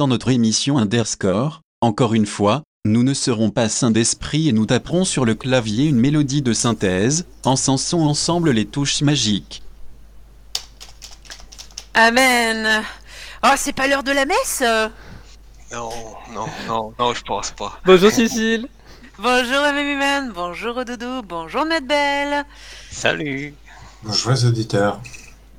Bonjour, dans notre émission Underscore. Encore une fois, nous ne serons pas saints d'esprit et nous taperons sur le clavier une mélodie de synthèse, encensons ensemble les touches magiques. Amen. Oh, c'est pas l'heure de la messe Non, non, non, non, je pense pas. Bonjour Cécile. Bonjour Mimiman, bonjour Doudou, bonjour Notre Belle. Salut. Bonjour les auditeurs.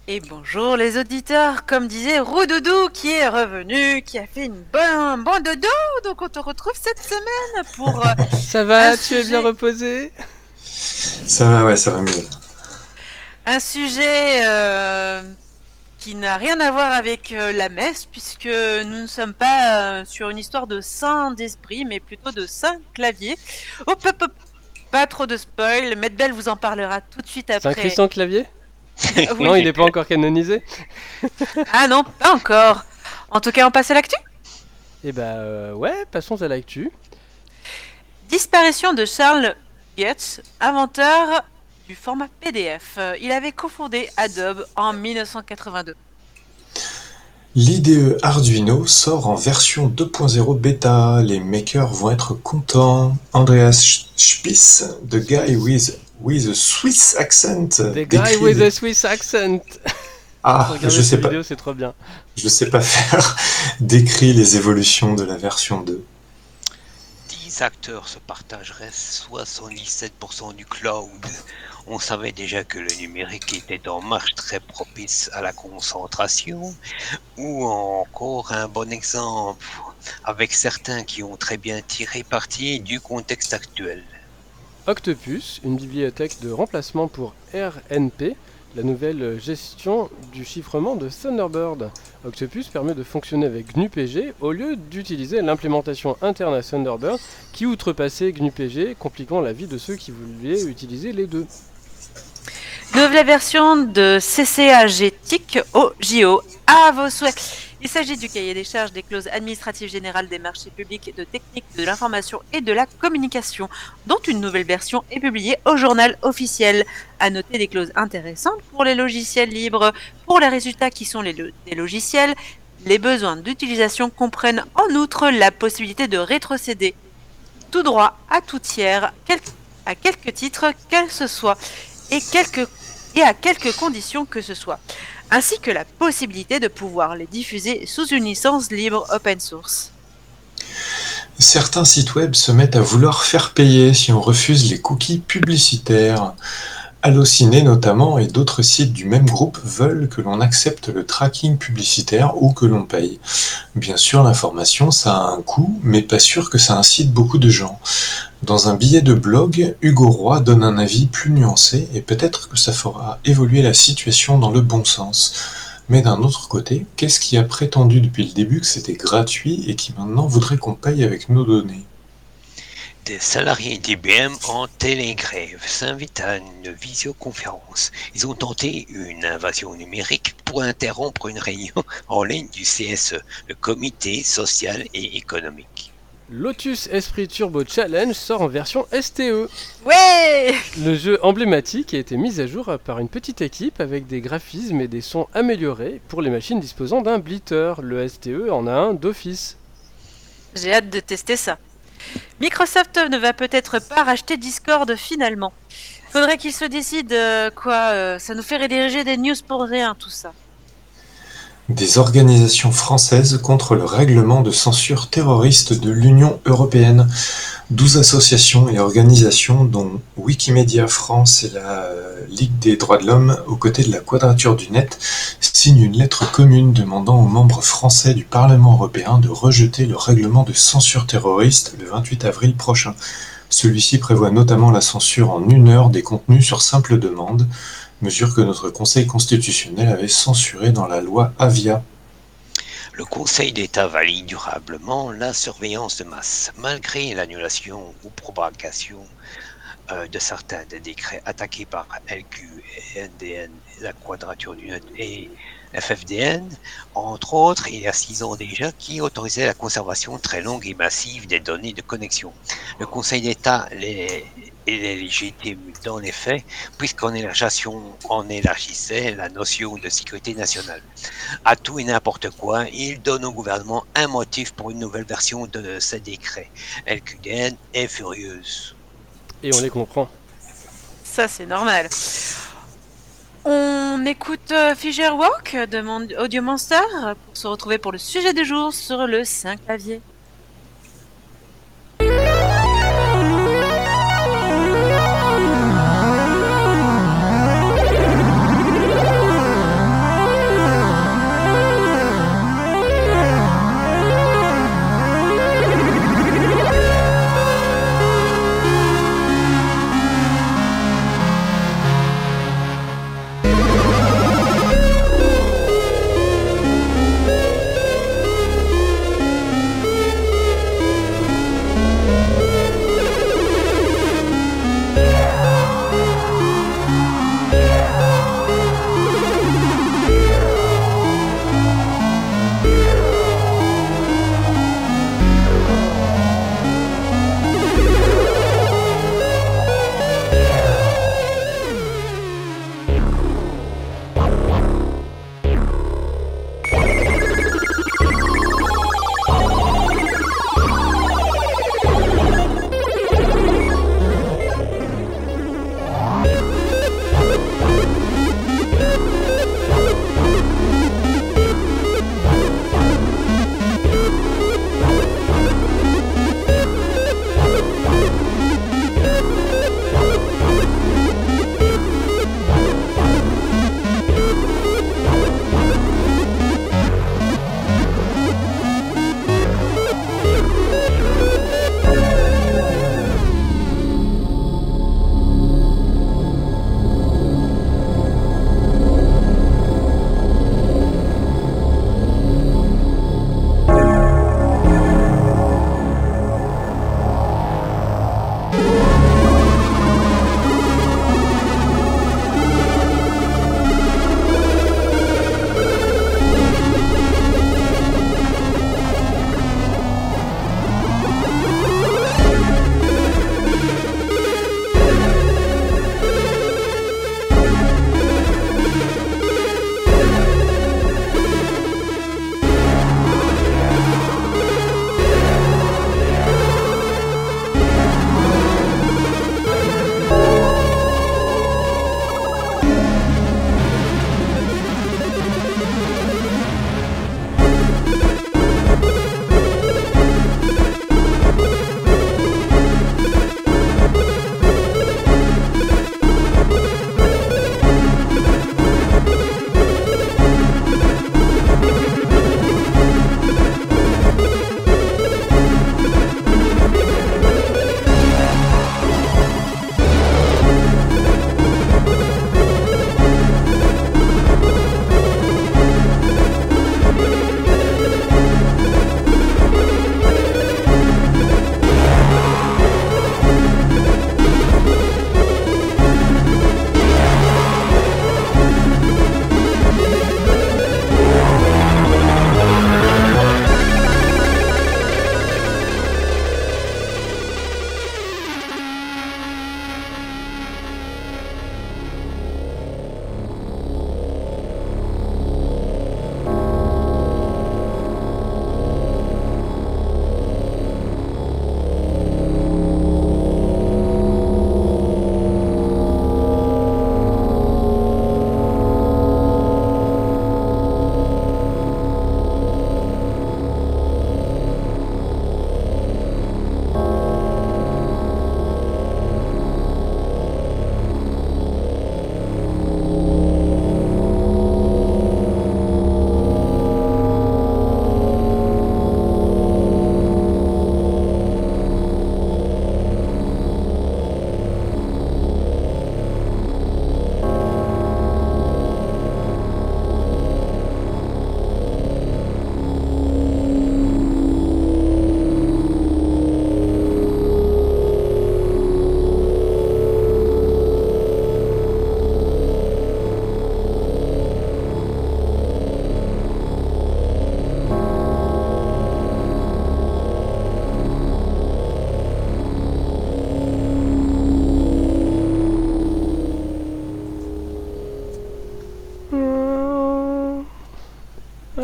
Et bonjour les auditeurs, comme disait Roudoudou qui est revenu, qui a fait une bonne, un bon dodo, donc on te retrouve cette semaine pour... euh, Ça va Tu es bien reposé? Ça va, ouais, ça va mieux. un sujet euh, qui n'a rien à voir avec euh, la messe, puisque nous ne sommes pas euh, sur une histoire de saint d'esprit, mais plutôt de saint clavier. Hop, hop, hop. Pas trop de spoil, Medbel vous en parlera tout de suite après. Saint-Christian Clavier? Oui. Non, il n'est pas encore canonisé. Ah non, pas encore. En tout cas, on passe à l'actu? Eh bah euh, ouais, passons à l'actu. Disparition de Charles Goetz, inventeur du format PDF. Euh, Il avait cofondé Adobe en 1982. L'IDE Arduino sort en version 2.0 bêta. Les makers vont être contents. Andreas Spiess, the guy with, with a Swiss accent. The guy with a Swiss accent. Ah, je sais pas, vidéo, c'est trop bien. je sais pas faire. décrit les évolutions de la version 2. 10 acteurs se partageraient 77% du cloud. On savait déjà que le numérique était en marche très propice à la concentration. Ou encore un bon exemple avec certains qui ont très bien tiré parti du contexte actuel. Octopus, une bibliothèque de remplacement pour RNP, la nouvelle gestion du chiffrement de Thunderbird. Octopus permet de fonctionner avec GNU-PG au lieu d'utiliser l'implémentation interne à Thunderbird qui outrepassait GNU-PG, compliquant la vie de ceux qui voulaient utiliser les deux. Nouvelle version de CCAG TIC au JO. À vos souhaits. Il s'agit du cahier des charges des clauses administratives générales des marchés publics de technique de l'information et de la communication, dont une nouvelle version est publiée au journal officiel. À noter des clauses intéressantes pour les logiciels libres, pour les résultats qui sont les des logiciels. Les besoins d'utilisation comprennent en outre la possibilité de rétrocéder tout droit à tout tiers, à quelque titre qu'elle ce soit, et, et à quelques conditions que ce soit, ainsi que la possibilité de pouvoir les diffuser sous une licence libre open source. Certains sites web se mettent à vouloir faire payer si on refuse les cookies publicitaires. Allociné notamment et d'autres sites du même groupe veulent que l'on accepte le tracking publicitaire ou que l'on paye. Bien sûr, l'information, ça a un coût, mais pas sûr que ça incite beaucoup de gens. Dans un billet de blog, Hugo Roy donne un avis plus nuancé et peut-être que ça fera évoluer la situation dans le bon sens. Mais d'un autre côté, qu'est-ce qui a prétendu depuis le début que c'était gratuit et qui maintenant voudrait qu'on paye avec nos données? Des salariés d'IBM en télégrève s'invitent à une visioconférence. Ils ont tenté une invasion numérique pour interrompre une réunion en ligne du CSE, le Comité social et économique. Lotus Esprit Turbo Challenge sort en version STE. Ouais Le jeu emblématique a été mis à jour par une petite équipe avec des graphismes et des sons améliorés pour les machines disposant d'un blitter. Le STE en a un d'office. J'ai hâte de tester ça. Microsoft ne va peut-être pas racheter Discord finalement. Faudrait qu'il se décide euh, quoi. euh, ça nous fait rédiger des news pour rien tout ça. Des organisations françaises contre le règlement de censure terroriste de l'Union européenne. 12 associations et organisations, dont Wikimedia France et la euh, Ligue des droits de l'homme, aux côtés de la Quadrature du Net, signent une lettre commune demandant aux membres français du Parlement européen de rejeter le règlement de censure terroriste le 28 avril prochain. Celui-ci prévoit notamment la censure en une heure des contenus sur simple demande, mesure que notre Conseil constitutionnel avait censurée dans la loi Avia. Le Conseil d'État valide durablement la surveillance de masse, malgré l'annulation ou propagation euh, de certains des décrets attaqués par LQ NDN, la quadrature du net et FFDN, entre autres, il y a six ans déjà, qui autorisait la conservation très longue et massive des données de connexion. Le Conseil d'État les, les légitime dans les faits, puisqu'en élargissant, on élargissait la notion de sécurité nationale. À tout et n'importe quoi, il donne au gouvernement un motif pour une nouvelle version de ces décrets. LQDN est furieuse. Et on les comprend. Ça, c'est normal. On écoute euh, Figure Walk de Mon- Audio Monster pour se retrouver pour le sujet du jour sur le 5 clavier.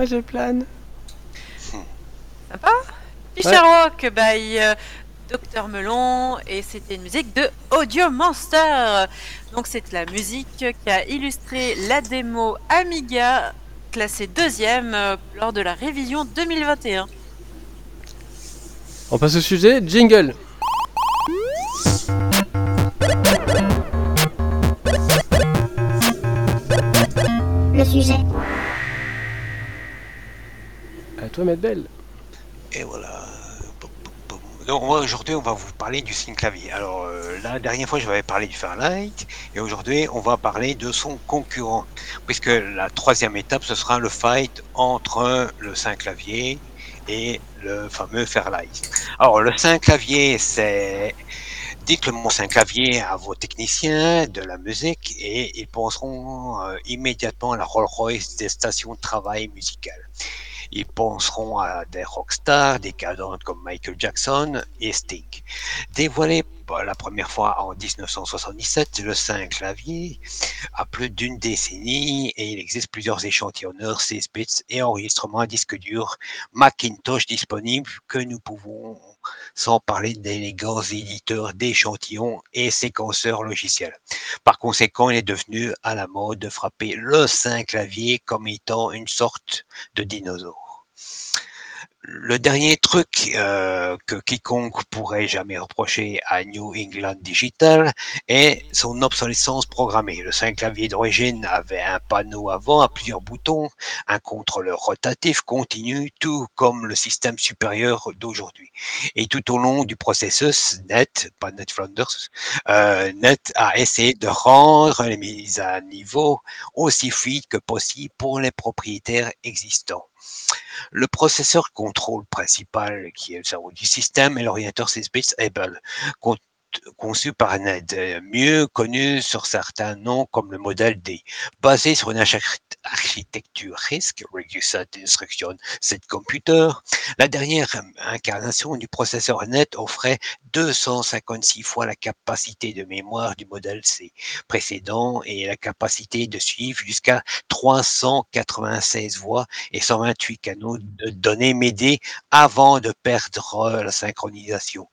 Je plane. Fisher Walk by euh, Dr Melon et c'était une musique de Audio Monster. Donc c'est la musique qui a illustré la démo Amiga classée deuxième euh, lors de la révision 2021. On passe au sujet, jingle. Le sujet. Toi, Maître. Et voilà. Donc aujourd'hui, on va vous parler du clavier. Alors euh, la dernière fois, je vous avais parlé du Fairlight, et aujourd'hui, on va parler de son concurrent, puisque la troisième étape, ce sera le fight entre le clavier et le fameux Fairlight. Alors le clavier, c'est dites le mot clavier à vos techniciens de la musique et ils penseront euh, immédiatement à la Rolls-Royce des stations de travail musicales. Ils penseront à des rockstars, des cadres comme Michael Jackson et Sting. Dévoilé pour la première fois en 1977, le 5 clavier a plus d'une décennie et il existe plusieurs échantillonneurs 16 bits et enregistrements à disque dur Macintosh disponibles que nous pouvons sans parler d'élégants éditeurs d'échantillons et séquenceurs logiciels. Par conséquent, il est devenu à la mode de frapper le 5 clavier comme étant une sorte de dinosaure le dernier truc euh, que quiconque pourrait jamais reprocher à New England Digital est son obsolescence programmée. Le 5 clavier d'origine avait un panneau avant à plusieurs boutons, un contrôleur rotatif continu, tout comme le système supérieur d'aujourd'hui. Et tout au long du processus, Net, pas Net Flanders, euh, Net a essayé de rendre les mises à niveau aussi fluides que possible pour les propriétaires existants. Le processeur contrôle principal, qui est le cerveau du système, est l'orienteur 6 bits Able, conçu par NED, mieux connu sur certains noms comme le modèle D, basé sur une architecture RISC, Reduced Instruction Set Computer. La dernière incarnation du processeur NET offrait 256 fois la capacité de mémoire du modèle C précédent et la capacité de suivre jusqu'à 396 voix et 128 canaux de données MIDI avant de perdre la synchronisation.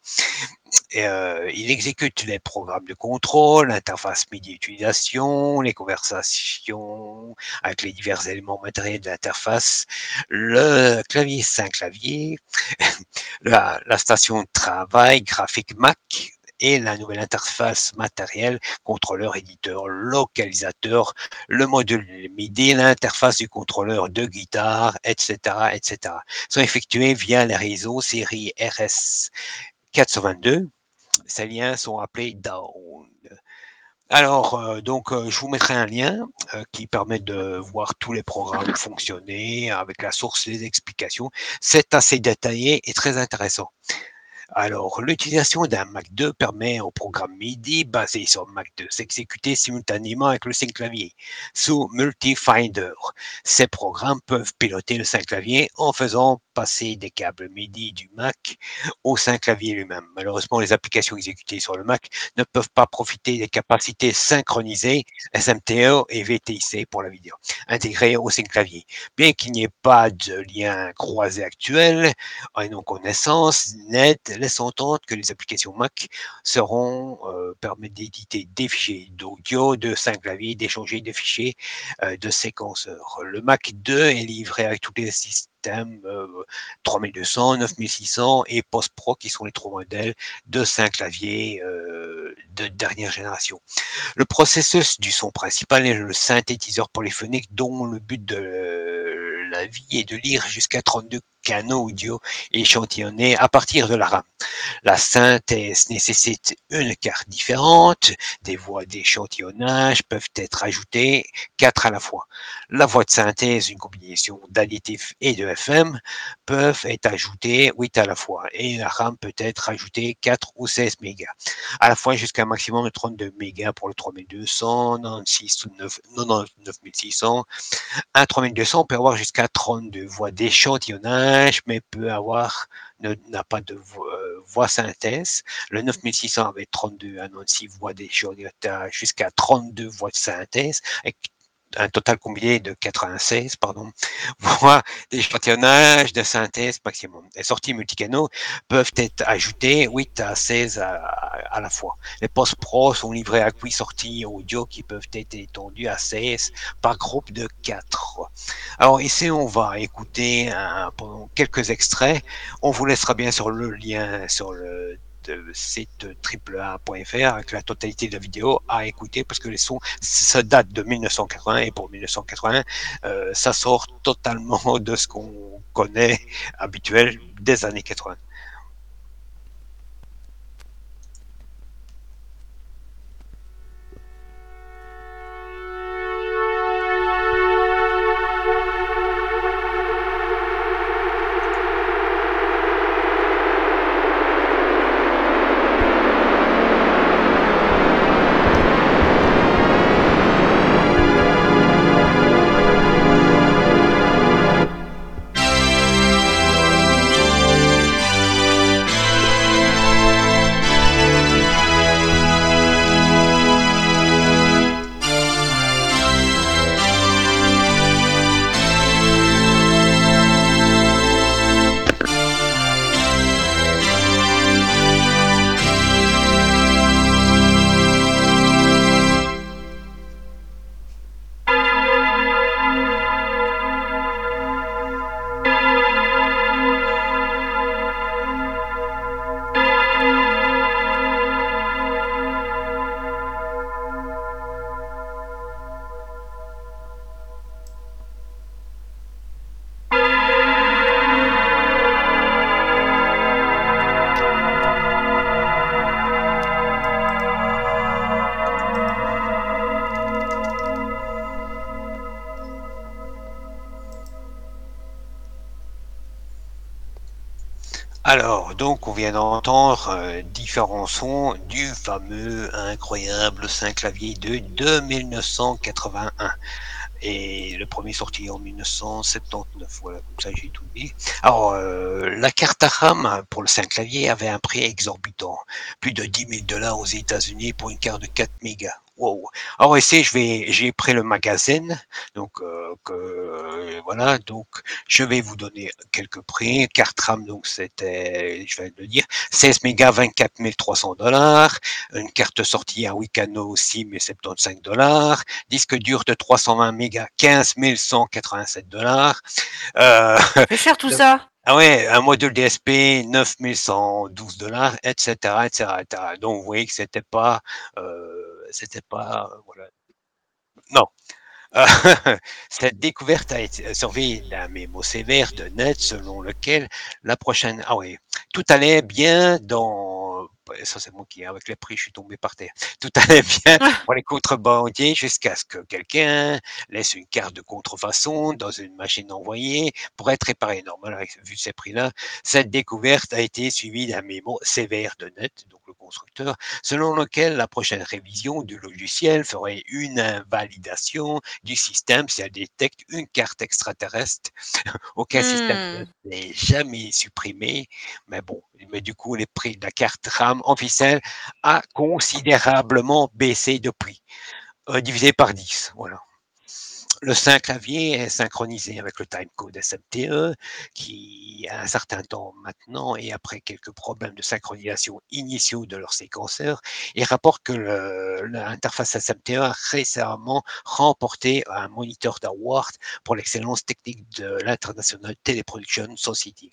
Euh, il exécute les programmes de contrôle, l'interface MIDI utilisation, les conversations avec les divers éléments matériels de l'interface, le clavier 5 clavier, la, la station de travail graphique Mac, et la nouvelle interface matérielle, contrôleur, éditeur, localisateur, le module MIDI, l'interface du contrôleur de guitare, etc., etc. sont effectués via les réseaux série RS 422 ces liens sont appelés down. Alors, euh, donc, euh, je vous mettrai un lien euh, qui permet de voir tous les programmes fonctionner avec la source, les explications. C'est assez détaillé et très intéressant. Alors, l'utilisation d'un Mac 2 permet au programme MIDI basé sur Mac 2 s'exécuter simultanément avec le 5 clavier sous Multifinder. Ces programmes peuvent piloter le 5 clavier en faisant passer des câbles MIDI du Mac au 5 clavier lui-même. Malheureusement, les applications exécutées sur le Mac ne peuvent pas profiter des capacités synchronisées SMTO et VTIC pour la vidéo, intégrées au 5 clavier. Bien qu'il n'y ait pas de lien croisé actuel, en nos connaissances, net, laisse entendre que les applications Mac seront euh, permettent d'éditer des fichiers d'audio, de 5 claviers, d'échanger des fichiers euh, de séquenceurs. Le Mac 2 est livré avec tous les systèmes 3200, 9600 et Post Pro qui sont les trois modèles de 5 claviers euh, de dernière génération. Le processus du son principal est le synthétiseur polyphonique dont le but de la vie est de lire jusqu'à 32 canaux audio échantillonnés à partir de la RAM. La synthèse nécessite une carte différente, des voix d'échantillonnage peuvent être ajoutées, quatre à la fois. La voix de synthèse, une combinaison d'additifs et de FM, peuvent être ajoutées 8 à la fois, et la RAM peut être ajoutée 4 ou 16 mégas, à la fois jusqu'à un maximum de 32 mégas pour le 3200, 96 ou 9600. Un 3200 peut avoir jusqu'à 32 voix d'échantillonnage mais peut avoir, n'a pas de euh, voix, synthèse. Le 9600 avait 32 à 96 voix d'échantillonnage jusqu'à 32 voix de synthèse, avec un total combiné de 96, pardon, voire d'échantillonnage de synthèse maximum. Les sorties multicanaux peuvent être ajoutées 8 à 16 à, la fois. Les post-pro sont livrés à 8 sorties audio qui peuvent être étendues à 16 par groupe de 4. Alors ici, on va écouter un, quelques extraits. On vous laissera bien sur le lien sur le site triple.fr avec la totalité de la vidéo à écouter parce que les sons, ça date de 1980 et pour 1980, euh, ça sort totalement de ce qu'on connaît habituel des années 80. Vient d'entendre euh, différents sons du fameux incroyable Saint-Clavier de, de 1981. Et le premier sorti en 1979, voilà, comme ça j'ai tout dit. Alors, euh, la carte à RAM pour le Saint-Clavier avait un prix exorbitant, plus de 10 000 dollars aux États-Unis pour une carte de 4 mégas. Wow. Alors ici, je vais, j'ai pris le magazine, donc euh, que, voilà, donc je vais vous donner quelques prix. Carte RAM, donc c'était, je vais le dire, 16 mégas, 24 300 dollars. Une carte sortie à 8 canaux, aussi, 75 dollars. Disque dur de 320 mégas, 15 187 dollars. Euh, C'est cher tout ça? Ah ouais, un module DSP 9112 dollars, etc., etc., etc. Donc vous voyez que c'était pas, euh, c'était pas, euh, voilà. Non. Euh, cette découverte a été surveillée d'un mémo sévère de Net selon lequel la prochaine, ah oui, tout allait bien dans ça c'est moi qui, avec les prix, je suis tombé par terre. Tout allait bien pour les contrebandiers jusqu'à ce que quelqu'un laisse une carte de contrefaçon dans une machine envoyée pour être réparée. Normal, vu ces prix-là, cette découverte a été suivie d'un mémo sévère de net, donc le constructeur, selon lequel la prochaine révision du logiciel ferait une invalidation du système si elle détecte une carte extraterrestre. Aucun système n'est jamais supprimé, mais bon, mais du coup, les prix de la carte RAM officielle a considérablement baissé depuis, euh, divisé par 10. Voilà. Le 5 clavier est synchronisé avec le timecode SMTE qui, a un certain temps maintenant et après quelques problèmes de synchronisation initiaux de leur séquenceur, il rapporte que l'interface SMTE a récemment remporté un moniteur d'award pour l'excellence technique de l'International Teleproduction Society.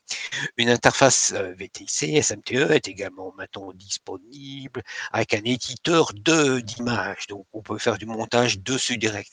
Une interface euh, VTC SMTE est également maintenant disponible avec un éditeur d'images, donc on peut faire du montage dessus direct.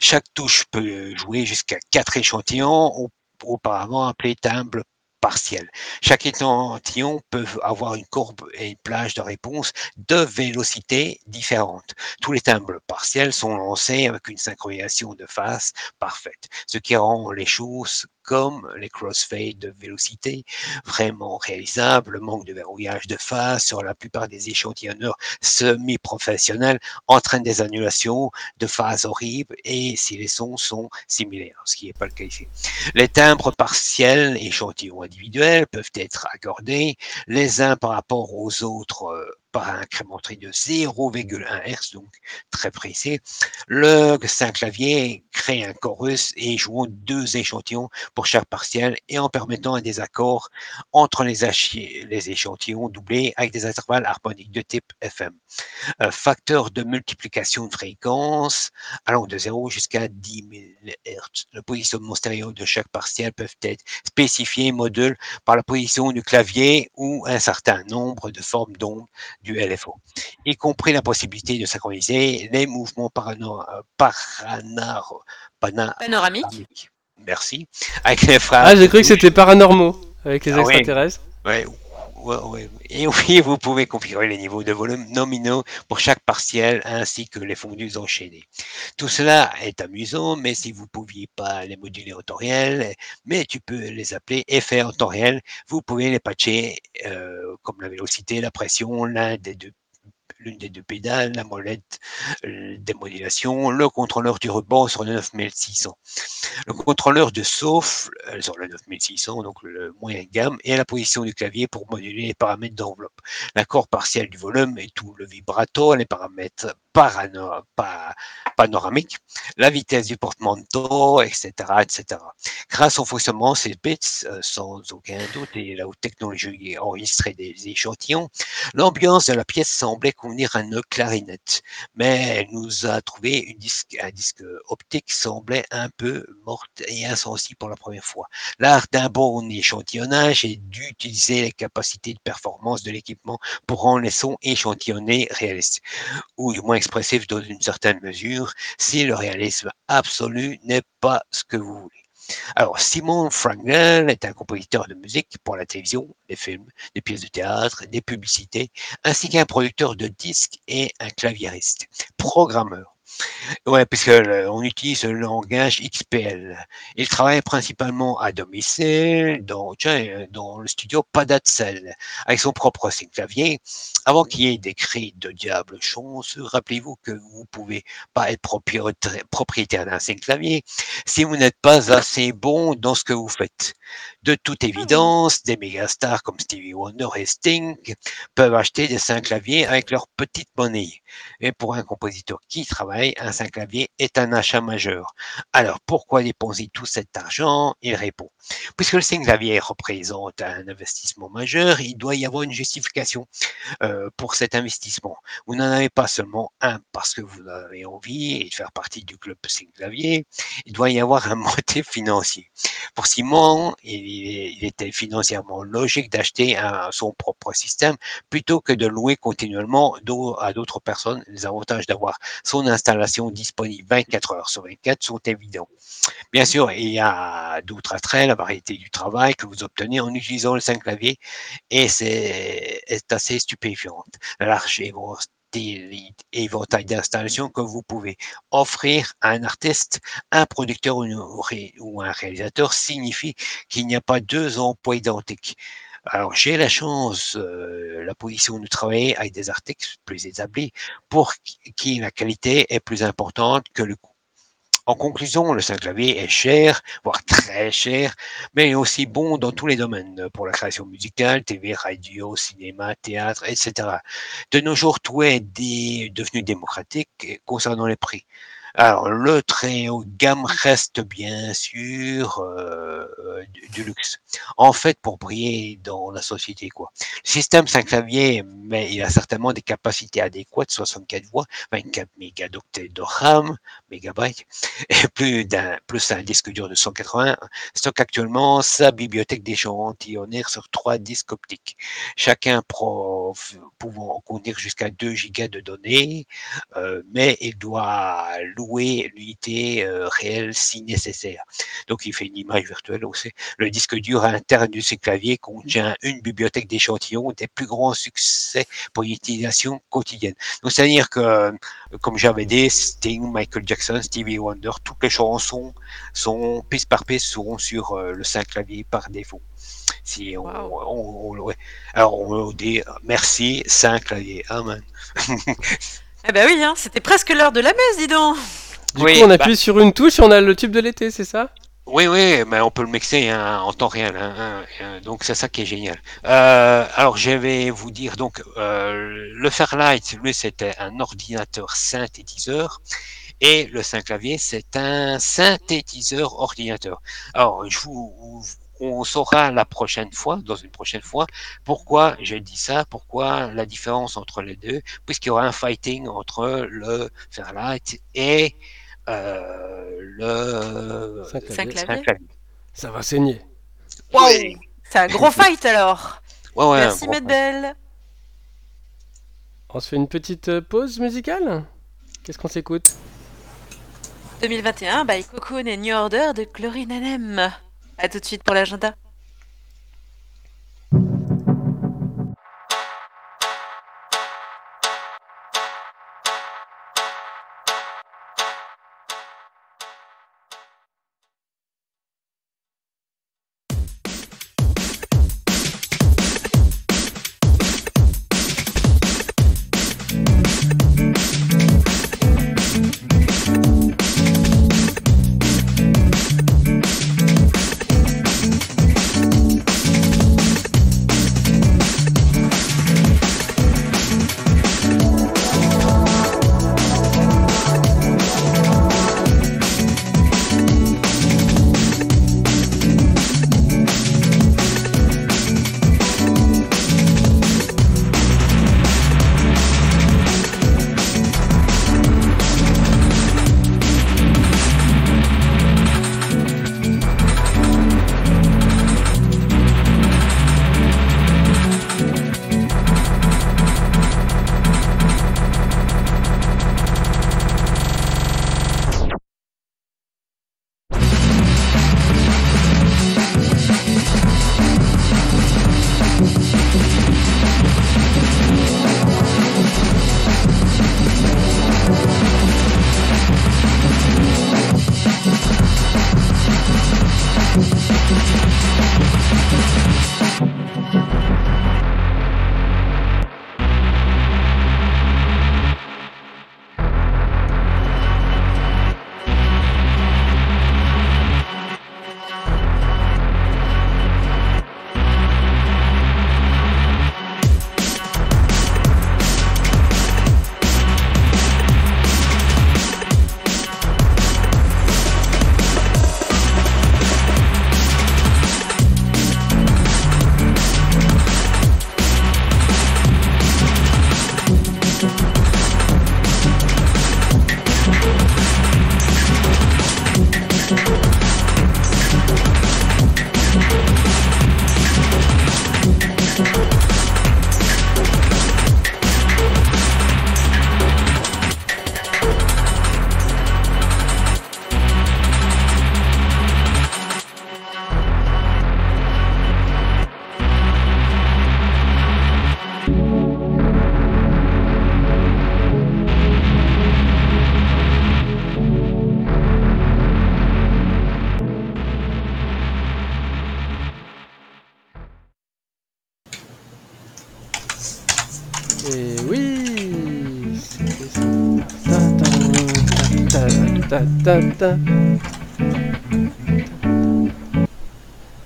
Chaque touche peut jouer jusqu'à quatre échantillons, auparavant appelés timbres partiels. Chaque échantillon peut avoir une courbe et une plage de réponse de vélocité différentes. Tous les timbres partiels sont lancés avec une synchronisation de phase parfaite, ce qui rend les choses comme les crossfades de vélocité, vraiment réalisables, le manque de verrouillage de phase sur la plupart des échantillonneurs semi-professionnels entraîne des annulations de phase horribles et si les sons sont similaires, ce qui n'est pas le cas ici. Les timbres partiels, échantillons individuels, peuvent être accordés les uns par rapport aux autres par un incrémenterie de 0,1 Hz, donc très précis. Le Saint-Clavier crée un chorus et joue deux échantillons pour chaque partiel et en permettant un désaccord entre les, échantillons doublés avec des intervalles harmoniques de type FM. Euh, facteur de multiplication de fréquence allant de 0 jusqu'à 10 000 Hz. Le positionnement stéréo de chaque partiel peuvent être spécifiés module par la position du clavier ou un certain nombre de formes d'ondes du LFO, y compris la possibilité de synchroniser les mouvements panoramiques. Merci. Avec les phrases. Ah, j'ai cru que c'était paranormaux avec les ah extraterrestres. Ouais, et oui, vous pouvez configurer les niveaux de volume nominaux pour chaque partiel ainsi que les fondus enchaînés. Tout cela est amusant, mais si vous ne pouviez pas les moduler en temps réel, mais tu peux les appeler effets en temps réel, vous pouvez les patcher, euh, comme la vélocité, la pression, l'un des deux l'une des deux pédales, la molette euh, des modulations, le contrôleur du rebond sur le 9600. Le contrôleur de souffle euh, sur le 9600, donc le moyen gamme, et la position du clavier pour moduler les paramètres d'enveloppe. L'accord partiel du volume et tout le vibrato, les paramètres panoramique, la vitesse du portemanteau, etc., etc. Grâce au fonctionnement, ces bits, euh, sans aucun doute, et la haute technologie enregistrée des échantillons, l'ambiance de la pièce semblait convenir à une clarinette, mais elle nous a trouvé disque, un disque optique semblait un peu morte et insensible pour la première fois. L'art d'un bon échantillonnage est d'utiliser les capacités de performance de l'équipement pour rendre les sons échantillonnés réalistes, ou du moins expressif dans une certaine mesure si le réalisme absolu n'est pas ce que vous voulez. Alors, Simon Frankel est un compositeur de musique pour la télévision, des films, des pièces de théâtre, des publicités, ainsi qu'un producteur de disques et un claviériste, programmeur. Ouais, puisque on utilise le langage XPL. Il travaille principalement à domicile, dans, le studio Padatzel, avec son propre clavier. Avant qu'il y ait des cris de diable chance, rappelez-vous que vous pouvez pas être propriétaire d'un clavier si vous n'êtes pas assez bon dans ce que vous faites. De toute mmh évidence, des mégastars comme Stevie Wonder et Sting peuvent acheter des claviers avec leur petite monnaie. Et pour un compositeur qui travaille, un clavier est un achat majeur. Alors pourquoi dépenser tout cet argent? Il répond. Puisque le clavier représente un investissement majeur, il doit y avoir une justification euh, pour cet investissement. Vous n'en avez pas seulement un parce que vous avez envie de faire partie du club clavier, il doit y avoir un motif financier. Pour Simon, il, était financièrement logique d'acheter son propre système plutôt que de louer continuellement à d'autres personnes. Les avantages d'avoir son installation disponible 24 heures sur 24 sont évidents. Bien sûr, il y a d'autres attraits, la variété du travail que vous obtenez en utilisant le 5 clavier et c'est assez stupéfiante. Large éventail d'installations que vous pouvez offrir à un artiste, un producteur ou un réalisateur signifie qu'il n'y a pas deux emplois identiques. Alors, j'ai la chance, euh, la position de travailler avec des artistes plus établis pour qui la qualité est plus importante que le coût. En conclusion, le Saint-Clavier est cher, voire très cher, mais aussi bon dans tous les domaines, pour la création musicale, TV, radio, cinéma, théâtre, etc. De nos jours, tout est devenu démocratique concernant les prix. Alors, le très haut gamme reste bien sûr euh, du, luxe. En fait, pour briller dans la société, quoi. Le système 5 clavier, mais il a certainement des capacités adéquates, 64 voix, 24 mégadoctets de RAM, mégabytes, et plus d'un, plus un disque dur de 180, stocke actuellement sa bibliothèque d'échantillonnaires sur trois disques optiques. Chacun pouvant contenir jusqu'à 2 gigas de données, euh, mais il doit louer l'unité euh, réelle si nécessaire. Donc il fait une image virtuelle aussi. Le disque dur interne de ces claviers contient une bibliothèque d'échantillons des plus grands succès pour l'utilisation quotidienne. Donc c'est-à-dire que, euh, comme j'avais dit, Sting, Michael Jackson, Stevie Wonder, toutes les chansons sont piste par piste seront sur euh, le 5 clavier par défaut. Si on, Alors on dit merci 5 clavier. Amen. Eh ben oui, hein, c'était presque l'heure de la messe, dis donc. Du coup, on appuie bah sur une touche et on a le tube de l'été, c'est ça? Oui, oui, mais on peut le mixer hein, en temps réel. hein, hein, hein, donc c'est ça qui est génial. Euh, alors je vais vous dire donc euh, le Fairlight, lui c'était un ordinateur synthétiseur et le Synclavier c'est un synthétiseur ordinateur. Alors je vous, on saura la prochaine fois, dans une prochaine fois, pourquoi j'ai dit ça, pourquoi la différence entre les deux, puisqu'il y aura un fighting entre le Fairlight et euh, le. Ça va saigner. Ouais. C'est un gros fight alors. Ouais, ouais, Merci Medbel. On se fait une petite euh, pause musicale? Qu'est-ce qu'on s'écoute? 2021 by Cocoon et New Order de Chlorine NM. A tout de suite pour l'agenda.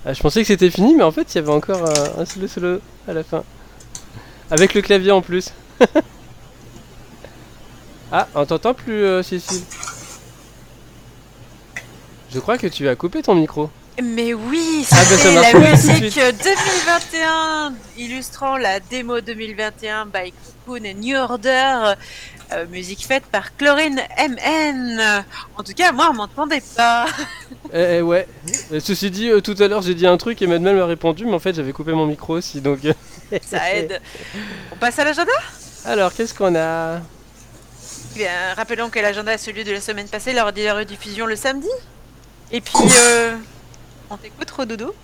Ah, je pensais que c'était fini, mais en fait, il y avait encore un, un solo solo à la fin. Avec le clavier en plus. ah, on t'entend plus, euh, Cécile Je crois que tu as coupé ton micro. Mais oui, Ah, ben, marche la musique 2021 illustrant la démo 2021 by Cocoon et New Order. Euh, musique faite par Chlorine MN. En tout cas, moi, on m'entendait pas. Eh, eh, ouais. Et ceci dit, euh, tout à l'heure, j'ai dit un truc et Madeleine m'a répondu, mais en fait, j'avais coupé mon micro aussi, donc... euh, Ça aide. On passe à l'agenda? Alors, qu'est-ce qu'on a? Eh Bien, rappelons que l'agenda est celui de la semaine passée lors de la rediffusion le samedi. Et puis, euh, on t'écoute, Rododo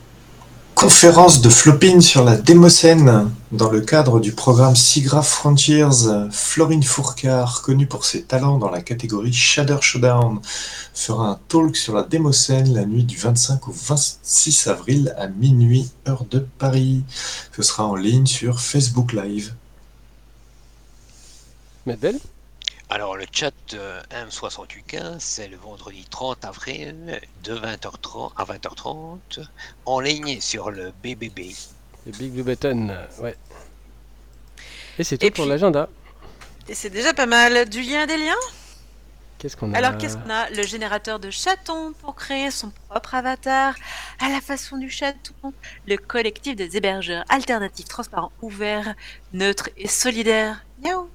Conférence de Flopin sur la démocène. Dans le cadre du programme SIGGRAPH Frontiers, Florine Fourcard, connue pour ses talents dans la catégorie Shader Showdown, fera un talk sur la démocène la nuit du 25 au 26 avril à minuit, heure de Paris. Ce sera en ligne sur Facebook Live. Madeleine Alors le chat euh, M6815, c'est le vendredi 30 avril de 20h30 à 20h30 en ligne sur le BBB. Le Big Blue Button, ouais. Et c'est tout Et pour puis- l'agenda. Et c'est déjà pas mal. Du lien des liens? Qu'est-ce qu'on a? Alors qu'est-ce qu'on a? Le générateur de chatons pour créer son propre avatar à la façon du chaton. Le collectif des hébergeurs alternatifs, transparents, ouverts, neutres et solidaires. Miaou.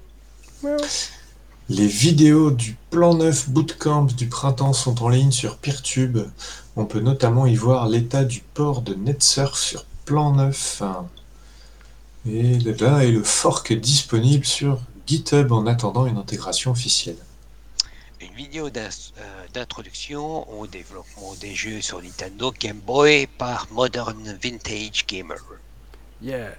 Les vidéos du plan neuf bootcamp du printemps sont en ligne sur Peertube. On peut notamment y voir l'état du port de NetSurf sur plan neuf. Et là est le fork disponible sur GitHub en attendant une intégration officielle. Une vidéo euh, d'introduction au développement des jeux sur Nintendo Game Boy par Modern Vintage Gamer. Yeah.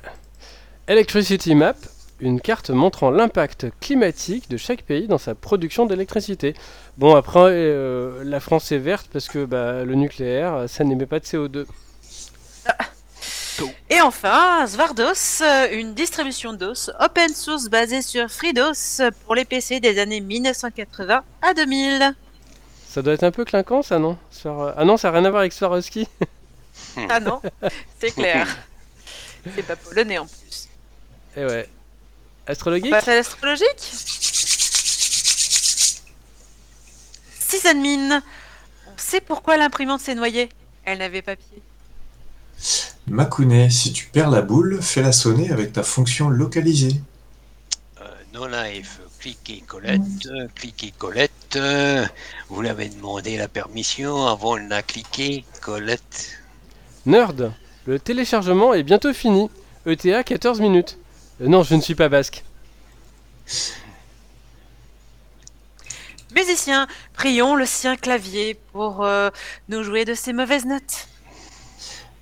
Electricity Map, une carte montrant l'impact climatique de chaque pays dans sa production d'électricité. Bon, après, euh, la France est verte parce que bah, le nucléaire, ça n'émet pas de CO2. Et enfin, Svardos, euh, une distribution DOS open source basée sur FreeDOS pour les PC des années 1980 à 2000. Ça doit être un peu clinquant, ça, non? Swar- Ah non, ça n'a rien à voir avec Swarovski. Ah non, c'est clair. C'est pas polonais en plus. Eh ouais. On Astrologique passe à l'astrologique Sysadmin, on sait pourquoi l'imprimante s'est noyée. Elle n'avait pas pied. Makune, si tu perds la boule, fais-la sonner avec ta fonction localisée. Euh, no life, cliquez Colette, cliquez Colette. vous l'avez demandé la permission avant de la cliquer Colette. Nerd, le téléchargement est bientôt fini. ETA 14 minutes. Euh, non, je ne suis pas basque. Musicien, prions le sien clavier pour euh, nous jouer de ses mauvaises notes.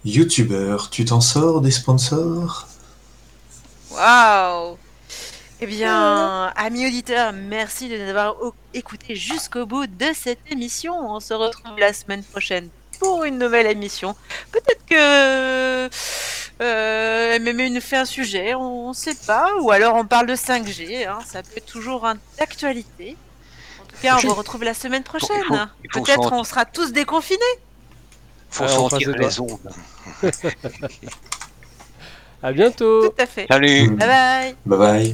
Youtubeur, tu t'en sors des sponsors? Waouh Eh bien, amis auditeurs, merci de nous avoir écoutés jusqu'au bout de cette émission. On se retrouve la semaine prochaine pour une nouvelle émission. Peut-être que euh, MMU nous fait un sujet, on ne sait pas, ou alors on parle de 5G, hein, ça peut être toujours d'actualité. En tout cas, on vous retrouve la semaine prochaine. Peut-être on sera tous déconfinés. Faut on croise sentir les les ondes. À bientôt Tout à fait. Salut. Bye bye Bye bye.